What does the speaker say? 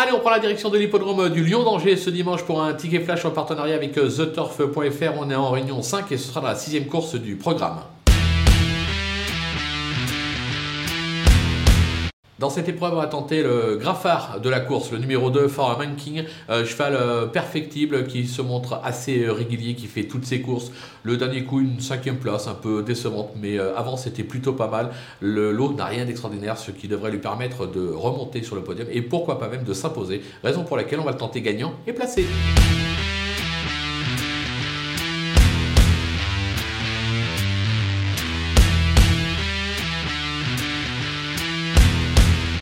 Allez, on prend la direction de l'hippodrome du Lyon d'Angers ce dimanche pour un ticket flash en partenariat avec TheTurf.fr. On est en réunion 5 et ce sera la sixième course du programme. Dans cette épreuve, on va tenter le graffard de la course, le numéro 2, For King, euh, cheval euh, perfectible qui se montre assez euh, régulier, qui fait toutes ses courses. Le dernier coup, une cinquième place, un peu décevante, mais avant c'était plutôt pas mal. Le lot n'a rien d'extraordinaire, ce qui devrait lui permettre de remonter sur le podium et pourquoi pas même de s'imposer. Raison pour laquelle on va le tenter gagnant et placé.